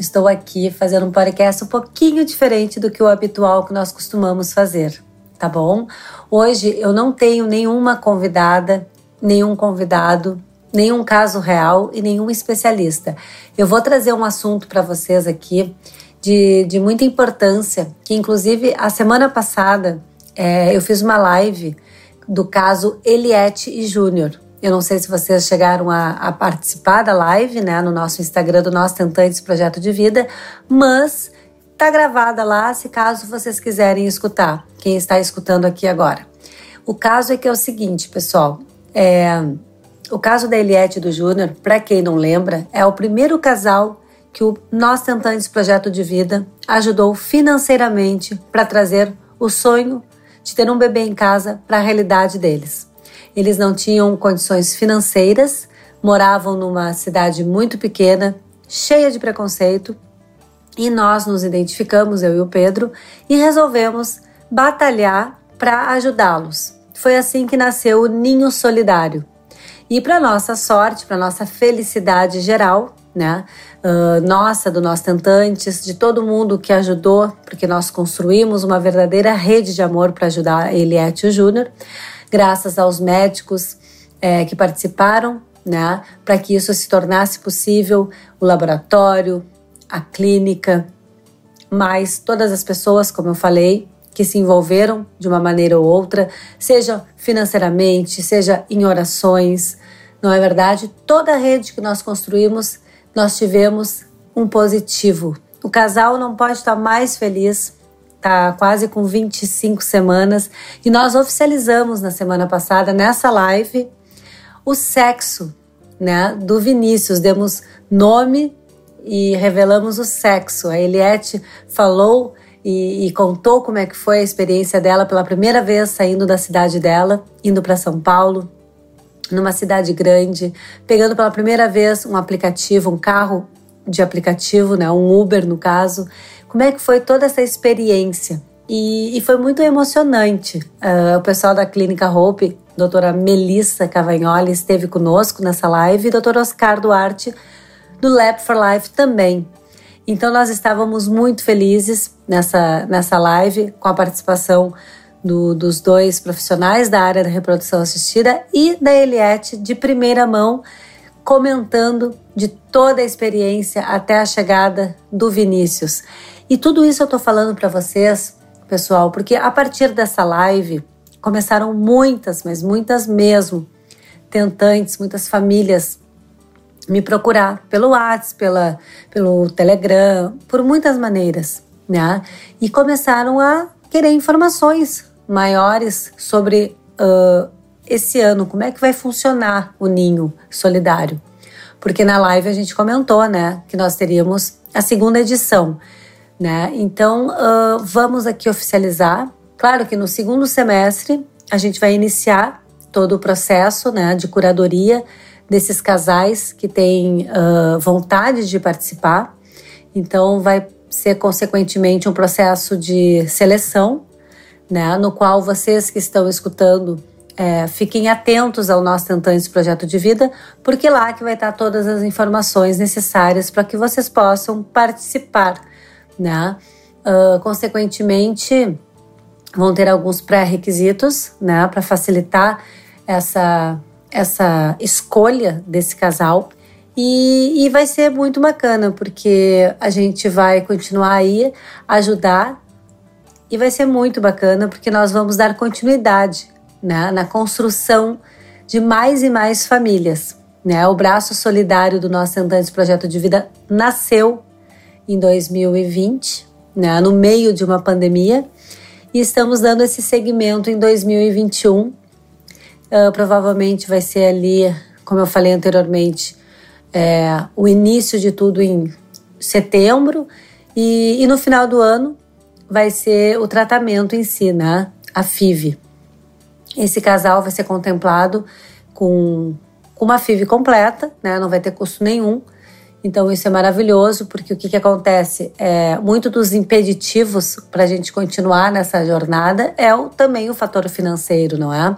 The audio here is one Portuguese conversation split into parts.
estou aqui fazendo um podcast um pouquinho diferente do que o habitual que nós costumamos fazer, tá bom? Hoje eu não tenho nenhuma convidada, nenhum convidado, nenhum caso real e nenhum especialista. Eu vou trazer um assunto para vocês aqui de, de muita importância, que inclusive a semana passada é, eu fiz uma live do caso Eliette e Júnior. Eu não sei se vocês chegaram a, a, participar da live, né, no nosso Instagram do Nós Tentantes Projeto de Vida, mas tá gravada lá, se caso vocês quiserem escutar, quem está escutando aqui agora. O caso é que é o seguinte, pessoal, é, o caso da Eliette e do Júnior, para quem não lembra, é o primeiro casal que o Nós Tentantes Projeto de Vida ajudou financeiramente para trazer o sonho de ter um bebê em casa para a realidade deles. Eles não tinham condições financeiras, moravam numa cidade muito pequena, cheia de preconceito, e nós nos identificamos, eu e o Pedro, e resolvemos batalhar para ajudá-los. Foi assim que nasceu o Ninho Solidário. E para nossa sorte, para nossa felicidade geral, né? Uh, nossa, do Nós Tentantes, de todo mundo que ajudou, porque nós construímos uma verdadeira rede de amor para ajudar Eliette Júnior graças aos médicos é, que participaram, né, para que isso se tornasse possível, o laboratório, a clínica, mais todas as pessoas, como eu falei, que se envolveram de uma maneira ou outra, seja financeiramente, seja em orações, não é verdade? Toda a rede que nós construímos, nós tivemos um positivo. O casal não pode estar mais feliz está quase com 25 semanas e nós oficializamos na semana passada, nessa live, o sexo né, do Vinícius. Demos nome e revelamos o sexo. A Eliette falou e, e, contou como é que foi a experiência dela pela primeira vez saindo da cidade dela, indo para São Paulo, numa cidade grande, pegando pela primeira vez um aplicativo, um carro de aplicativo, né, um Uber no caso, como é que foi toda essa experiência? E, e foi muito emocionante. Uh, o pessoal da Clínica Hope, doutora Melissa Cavagnoli, esteve conosco nessa live, e doutor Oscar Duarte, do Lab for Life também. Então nós estávamos muito felizes nessa, nessa live com a participação do, dos dois profissionais da área da reprodução assistida e da Eliette de primeira mão comentando de toda a experiência até a chegada do Vinícius. E tudo isso eu tô falando para vocês, pessoal, porque a partir dessa live começaram muitas, mas muitas mesmo, tentantes, muitas famílias me procurar pelo WhatsApp, pela, pelo Telegram, por muitas maneiras, né? E começaram a querer informações maiores sobre uh, esse ano, como é que vai funcionar o ninho solidário. Porque na live a gente comentou, né, que nós teríamos a segunda edição né? Então, uh, vamos aqui oficializar. Claro que no segundo semestre a gente vai iniciar todo o processo né, de curadoria desses casais que têm uh, vontade de participar. Então, vai ser consequentemente um processo de seleção, né, no qual vocês que estão escutando é, fiquem atentos ao nosso Tentantes Projeto de Vida, porque lá que vai estar todas as informações necessárias para que vocês possam participar né? Uh, consequentemente, vão ter alguns pré-requisitos, né, para facilitar essa, essa escolha desse casal. E, e vai ser muito bacana, porque a gente vai continuar aí ajudar e vai ser muito bacana, porque nós vamos dar continuidade né, na construção de mais e mais famílias. Né? O braço solidário do nosso Andantes Projeto de Vida nasceu em 2020, né, no meio de uma pandemia, e estamos dando esse segmento em 2021. Uh, ah, provavelmente vai ser ali, como eu falei anteriormente, é, o início de tudo em setembro, e, e no final do ano vai ser o tratamento em si, né? A FIV. Esse casal vai ser contemplado com, com uma FIV completa, né? Não vai ter custo nenhum. Então isso é maravilhoso, porque o que, que acontece? É, muito dos impeditivos para a gente continuar nessa jornada é o, também o fator financeiro, não é?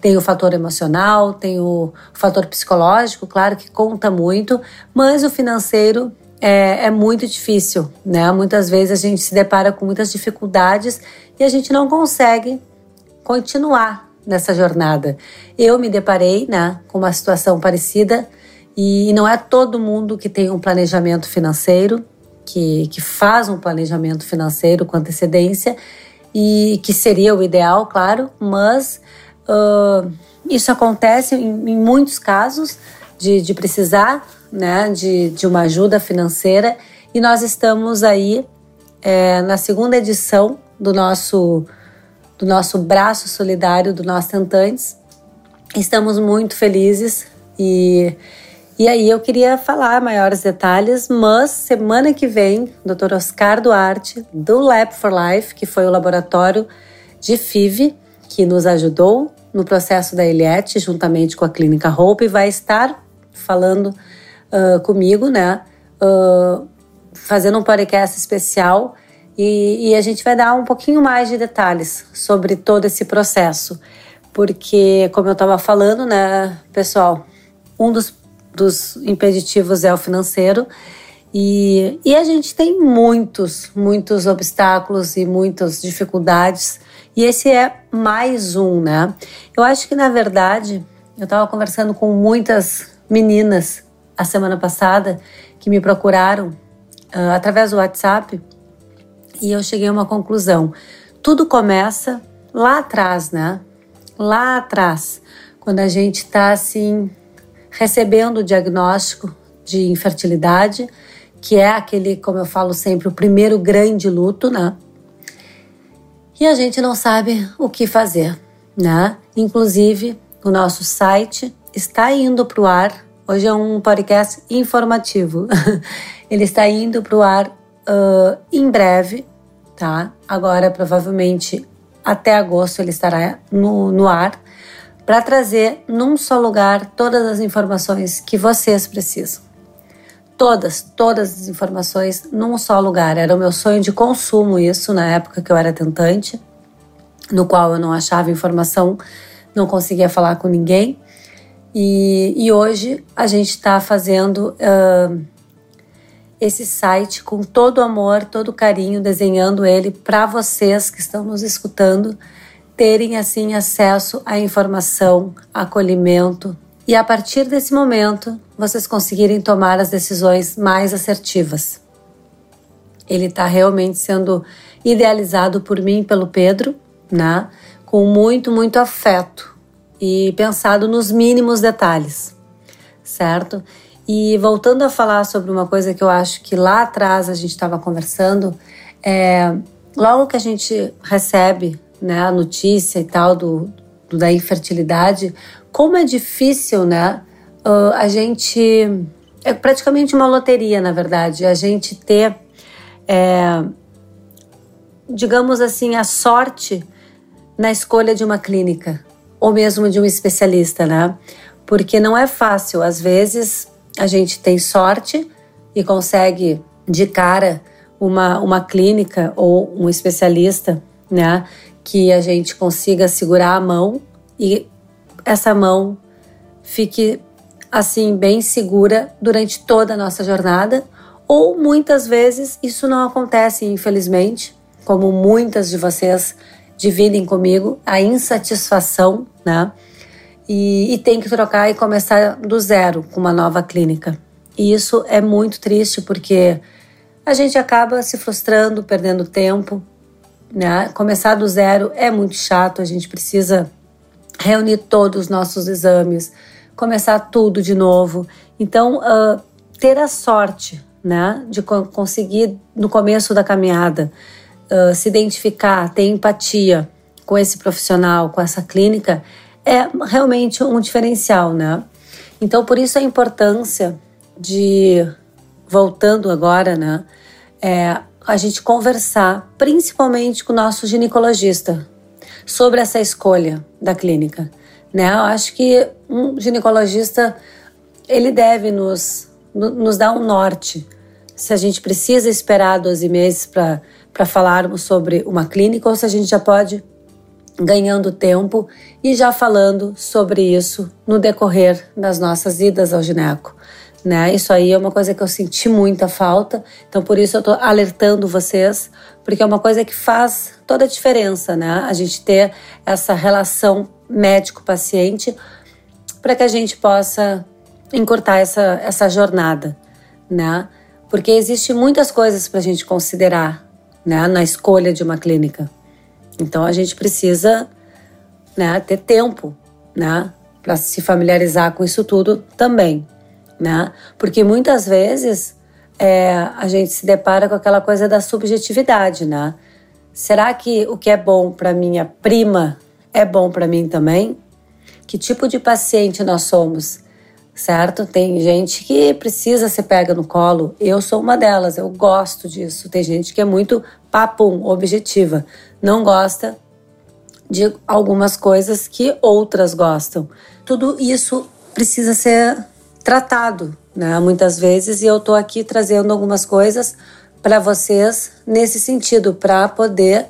Tem o fator emocional, tem o fator psicológico, claro que conta muito, mas o financeiro é, é, muito difícil, né? Muitas vezes a gente se depara com muitas dificuldades e a gente não consegue continuar nessa jornada. Eu me deparei, né, com uma situação parecida e não é todo mundo que tem um planejamento financeiro, que, que faz um planejamento financeiro com antecedência e que seria o ideal, claro, mas uh, isso acontece em, em muitos casos de, de precisar né, de, de uma ajuda financeira e nós estamos aí é, na segunda edição do nosso, do nosso braço solidário do Nós Tentantes. Estamos muito felizes e, e aí eu queria falar maiores detalhes, mas semana que vem, o Dr. Oscar Duarte, do Lab for Life, que foi o laboratório de FIV, que nos ajudou no processo da Eliette, juntamente com a Clínica Hope, vai estar falando uh, comigo, né? Uh, fazendo um podcast especial e, e, a gente vai dar um pouquinho mais de detalhes sobre todo esse processo. Porque, como eu estava falando, né, pessoal, um dos, dos impeditivos é o financeiro. E, e a gente tem muitos, muitos obstáculos e muitas dificuldades e esse é mais um, né? Eu acho que na verdade eu estava conversando com muitas meninas a semana passada que me procuraram uh, através do WhatsApp e eu cheguei a uma conclusão. Tudo começa lá atrás, né? Lá atrás, quando a gente está assim recebendo o diagnóstico de infertilidade, que é aquele, como eu falo sempre, o primeiro grande luto, né? e a gente não sabe o que fazer, né? Inclusive, o nosso site está indo para o ar. Hoje é um podcast informativo. Ele está indo para o ar uh, em breve, tá? Agora, provavelmente até agosto, ele estará no, no ar para trazer num só lugar todas as informações que vocês precisam todas, todas as informações num só lugar. Era o meu sonho de consumo isso na época que eu era tentante, no qual eu não achava informação, não conseguia falar com ninguém. E, e hoje a gente está fazendo uh, esse site com todo amor, todo carinho, desenhando ele para vocês que estão nos escutando terem assim acesso à informação, acolhimento, e a partir desse momento vocês conseguirem tomar as decisões mais assertivas. Ele está realmente sendo idealizado por mim pelo Pedro, né? Com muito, muito afeto e pensado nos mínimos detalhes, certo? E voltando a falar sobre uma coisa que eu acho que lá atrás a gente estava conversando, é, logo que a gente recebe né, a notícia e tal do, do da infertilidade, como é difícil, né? Uh, a gente. É praticamente uma loteria, na verdade, a gente ter, é, digamos assim, a sorte na escolha de uma clínica ou mesmo de um especialista, né? Porque não é fácil. Às vezes a gente tem sorte e consegue de cara uma, uma clínica ou um especialista, né? Que a gente consiga segurar a mão e essa mão fique assim bem segura durante toda a nossa jornada, ou muitas vezes isso não acontece, infelizmente, como muitas de vocês dividem comigo, a insatisfação, né? E, e tem que trocar e começar do zero com uma nova clínica. E isso é muito triste porque a gente acaba se frustrando, perdendo tempo. Né? Começar do zero é muito chato, a gente precisa reunir todos os nossos exames, começar tudo de novo. Então, uh, ter a sorte né, de co conseguir, no começo da caminhada, uh, se identificar, ter empatia com esse profissional, com essa clínica, é realmente um diferencial, né? Então, por isso a importância de, voltando agora, né, é, a gente conversar, principalmente com o nosso ginecologista, sobre essa escolha da clínica. Né? Eu acho que um ginecologista ele deve nos, nos dar um norte. Se a gente precisa esperar 12 meses para falarmos sobre uma clínica ou se a gente já pode ganhando tempo e já falando sobre isso no decorrer das nossas idas ao gineco. Né? Isso aí é uma coisa que eu senti muita falta, então por isso eu estou alertando vocês, porque é uma coisa que faz toda a diferença, né? A gente ter essa relação médico-paciente para que a gente possa encurtar essa, essa jornada, né? Porque existe muitas coisas para a gente considerar, né, na escolha de uma clínica. Então a gente precisa, né, ter tempo, né, para se familiarizar com isso tudo também, né? Porque muitas vezes é, a gente se depara com aquela coisa da subjetividade, né? Será que o que é bom para minha prima é bom para mim também? Que tipo de paciente nós somos? certo? Tem gente que precisa ser pega no colo. Eu sou uma delas, eu gosto disso. Tem gente que é muito papum, objetiva, não gosta de algumas coisas que outras gostam. Tudo isso precisa ser tratado, né? Muitas vezes, e eu tô aqui trazendo algumas coisas para vocês nesse sentido, para poder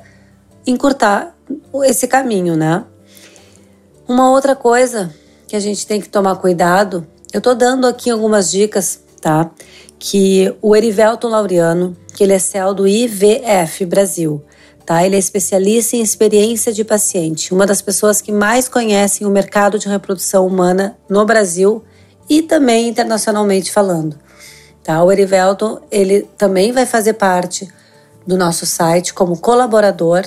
encurtar esse caminho, né? Uma outra coisa que a gente tem que tomar cuidado eu tô dando aqui algumas dicas, tá? Que o Erivelton Laureano, que ele é CEL do IVF Brasil, tá? Ele é especialista em experiência de paciente, uma das pessoas que mais conhecem o mercado de reprodução humana no Brasil e também internacionalmente falando. Tá? O Erivelton, ele também vai fazer parte do nosso site como colaborador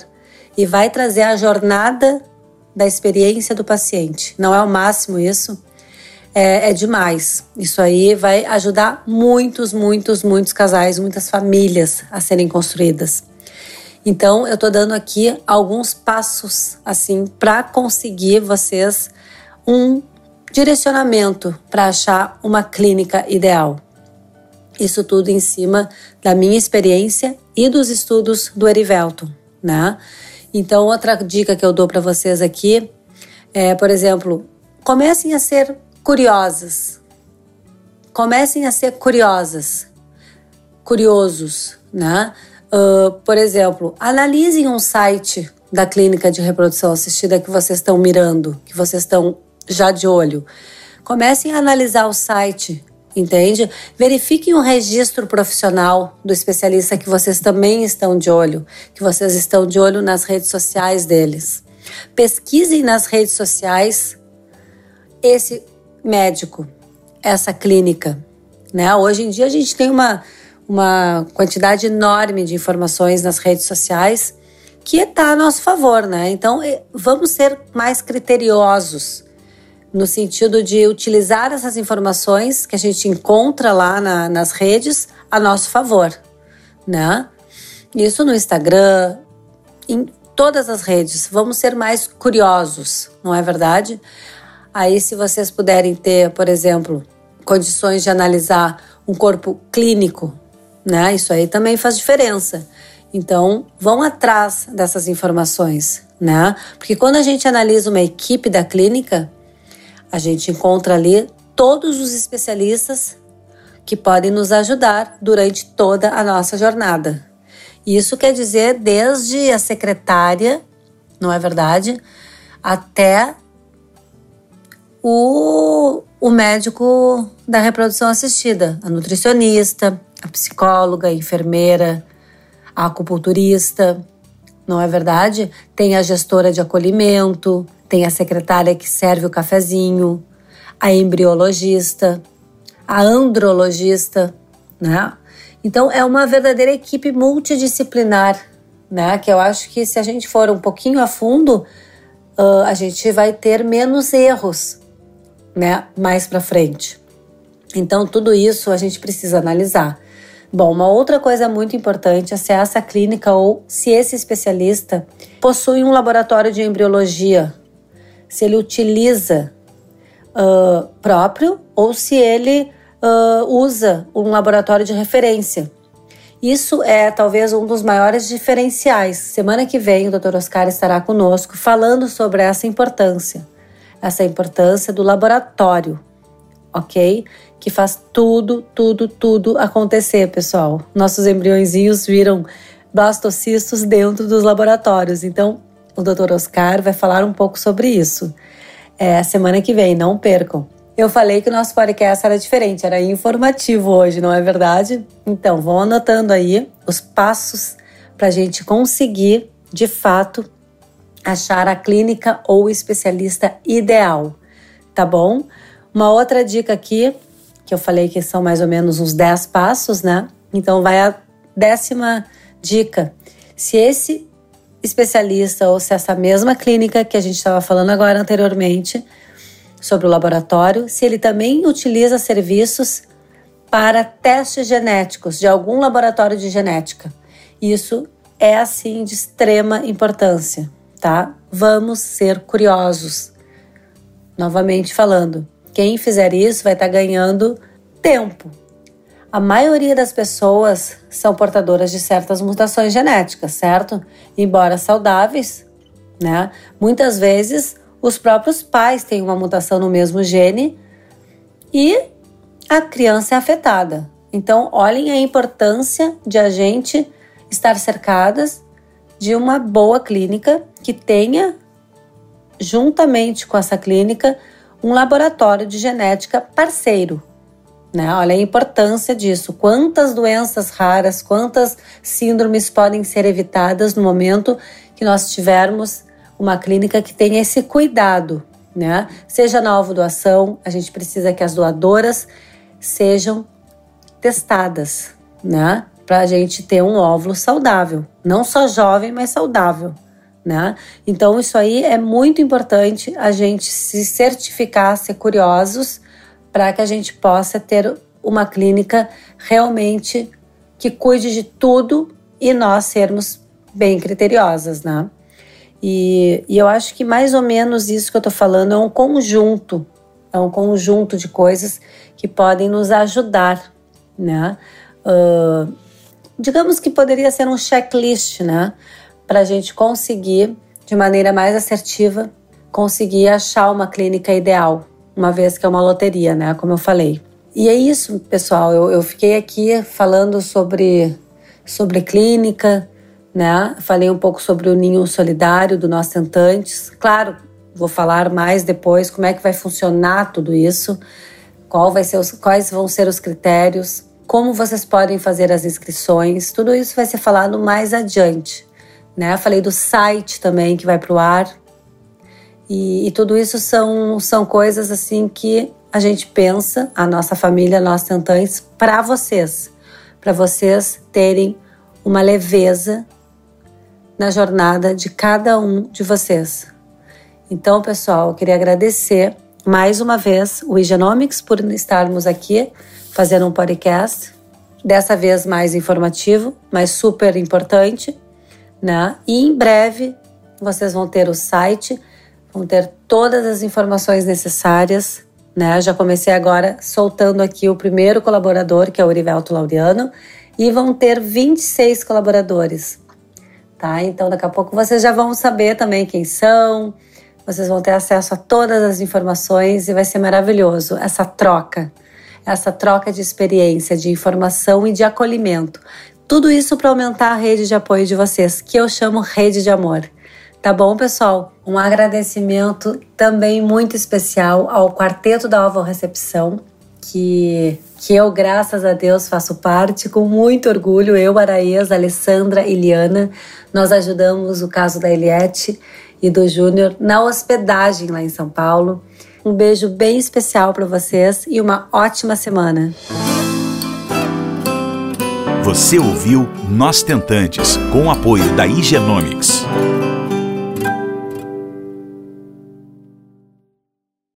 e vai trazer a jornada da experiência do paciente. Não é o máximo isso? é, é demais. Isso aí vai ajudar muitos, muitos, muitos casais, muitas famílias a serem construídas. Então, eu tô dando aqui alguns passos assim para conseguir vocês um direcionamento para achar uma clínica ideal. Isso tudo em cima da minha experiência e dos estudos do Erivelton, né? Então, outra dica que eu dou para vocês aqui é, por exemplo, comecem a ser curiosas. Comecem a ser curiosas, curiosos, né? Uh, por exemplo, analisem um site da clínica de reprodução assistida que vocês estão mirando, que vocês estão já de olho. Comecem a analisar o site, entende? Verifiquem o registro profissional do especialista que vocês também estão de olho, que vocês estão de olho nas redes sociais deles. Pesquisem nas redes sociais esse médico, essa clínica. Né? Hoje em dia a gente tem uma, uma quantidade enorme de informações nas redes sociais que está a nosso favor, né? Então vamos ser mais criteriosos no sentido de utilizar essas informações que a gente encontra lá na, nas redes a nosso favor, né? Isso no Instagram, em todas as redes. Vamos ser mais curiosos, não é verdade? Aí, se vocês puderem ter, por exemplo, condições de analisar um corpo clínico, né? Isso aí também faz diferença. Então, vão atrás dessas informações, né? Porque quando a gente analisa uma equipe da clínica, a gente encontra ali todos os especialistas que podem nos ajudar durante toda a nossa jornada. Isso quer dizer desde a secretária, não é verdade, até o, o médico da reprodução assistida, a nutricionista, a psicóloga, a enfermeira, a acupunturista, não é verdade? Tem a gestora de acolhimento, tem a secretária que serve o cafezinho, a embriologista, a andrologista, né? Então é uma verdadeira equipe multidisciplinar, né? Que eu acho que se a gente for um pouquinho a fundo, uh, a gente vai ter menos erros né, mais para frente. Então, tudo isso a gente precisa analisar. Bom, uma outra coisa muito importante é se essa clínica ou se esse especialista possui um laboratório de embriologia, se ele utiliza uh, próprio ou se ele uh, usa um laboratório de referência. Isso é talvez um dos maiores diferenciais. Semana que vem o Dr. Oscar estará conosco falando sobre essa importância, essa importância do laboratório, ok? Que faz tudo, tudo, tudo acontecer, pessoal. Nossos embriõezinhos viram blastocistos dentro dos laboratórios. Então, o Dr. Oscar vai falar um pouco sobre isso. É semana que vem, não percam. Eu falei que o nosso podcast era diferente, era informativo hoje, não é verdade? Então, vão anotando aí os passos para a gente conseguir, de fato, achar a clínica ou especialista ideal, tá bom? Uma outra dica aqui, que eu falei que são mais ou menos uns 10 passos, né? Então, vai a décima dica. Se esse especialista ou se essa mesma clínica que a gente estava falando agora anteriormente sobre o laboratório, se ele também utiliza serviços para testes genéticos de algum laboratório de genética. Isso é assim de extrema importância, tá? Vamos ser curiosos. Novamente falando, quem fizer isso vai estar tá ganhando tempo. A maioria das pessoas são portadoras de certas mutações genéticas, certo? Embora saudáveis, né? Muitas vezes os próprios pais têm uma mutação no mesmo gene e a criança é afetada. Então, olhem a importância de a gente estar cercadas de uma boa clínica que tenha, juntamente com essa clínica, um laboratório de genética parceiro. Né? Olha a importância disso. Quantas doenças raras, quantas síndromes podem ser evitadas no momento que nós tivermos uma clínica que tenha esse cuidado, né? Seja na doação, a gente precisa que as doadoras sejam testadas, né? Para a gente ter um óvulo saudável, não só jovem, mas saudável, né? Então isso aí é muito importante a gente se certificar, ser curiosos, para que a gente possa ter uma clínica realmente que cuide de tudo e nós sermos bem criteriosas, né? E, e eu acho que mais ou menos isso que eu estou falando é um conjunto, é um conjunto de coisas que podem nos ajudar, né? Uh, digamos que poderia ser um checklist, né? Para a gente conseguir, de maneira mais assertiva, conseguir achar uma clínica ideal, uma vez que é uma loteria, né? Como eu falei. E é isso, pessoal. Eu, eu fiquei aqui falando sobre, sobre clínica, né? Falei um pouco sobre o ninho solidário do Nós Tentantes. Claro, vou falar mais depois como é que vai funcionar tudo isso, qual vai ser os, quais vão ser os critérios, como vocês podem fazer as inscrições. Tudo isso vai ser falado mais adiante. Né? Falei do site também que vai para o ar. E, e, tudo isso são, são coisas assim que a gente pensa, a nossa família, nós tentantes, para vocês, para vocês terem uma leveza na jornada de cada um de vocês. Então, pessoal, eu queria agradecer mais uma vez o Igenomics por estarmos aqui fazendo um podcast, dessa vez mais informativo, mas super importante, né? E em breve vocês vão ter o site, vão ter todas as informações necessárias, né? Já comecei agora soltando aqui o primeiro colaborador, que é o Urivelto Laureano, e vão ter 26 colaboradores tá? Então daqui a pouco vocês já vão saber também quem são, vocês vão ter acesso a todas as informações e vai ser maravilhoso essa troca, essa troca de experiência, de informação e de acolhimento. Tudo isso para aumentar a rede de apoio de vocês, que eu chamo rede de amor. Tá bom, pessoal? Um agradecimento também muito especial ao Quarteto da Ovo Recepção, que, que eu, graças a Deus, faço parte com muito orgulho. Eu, Araías, Alessandra e Liana, nós ajudamos o caso da Eliette e do Júnior na hospedagem lá em São Paulo. Um beijo bem especial para vocês e uma ótima semana. Você ouviu Nós Tentantes, com o apoio da Igenomics.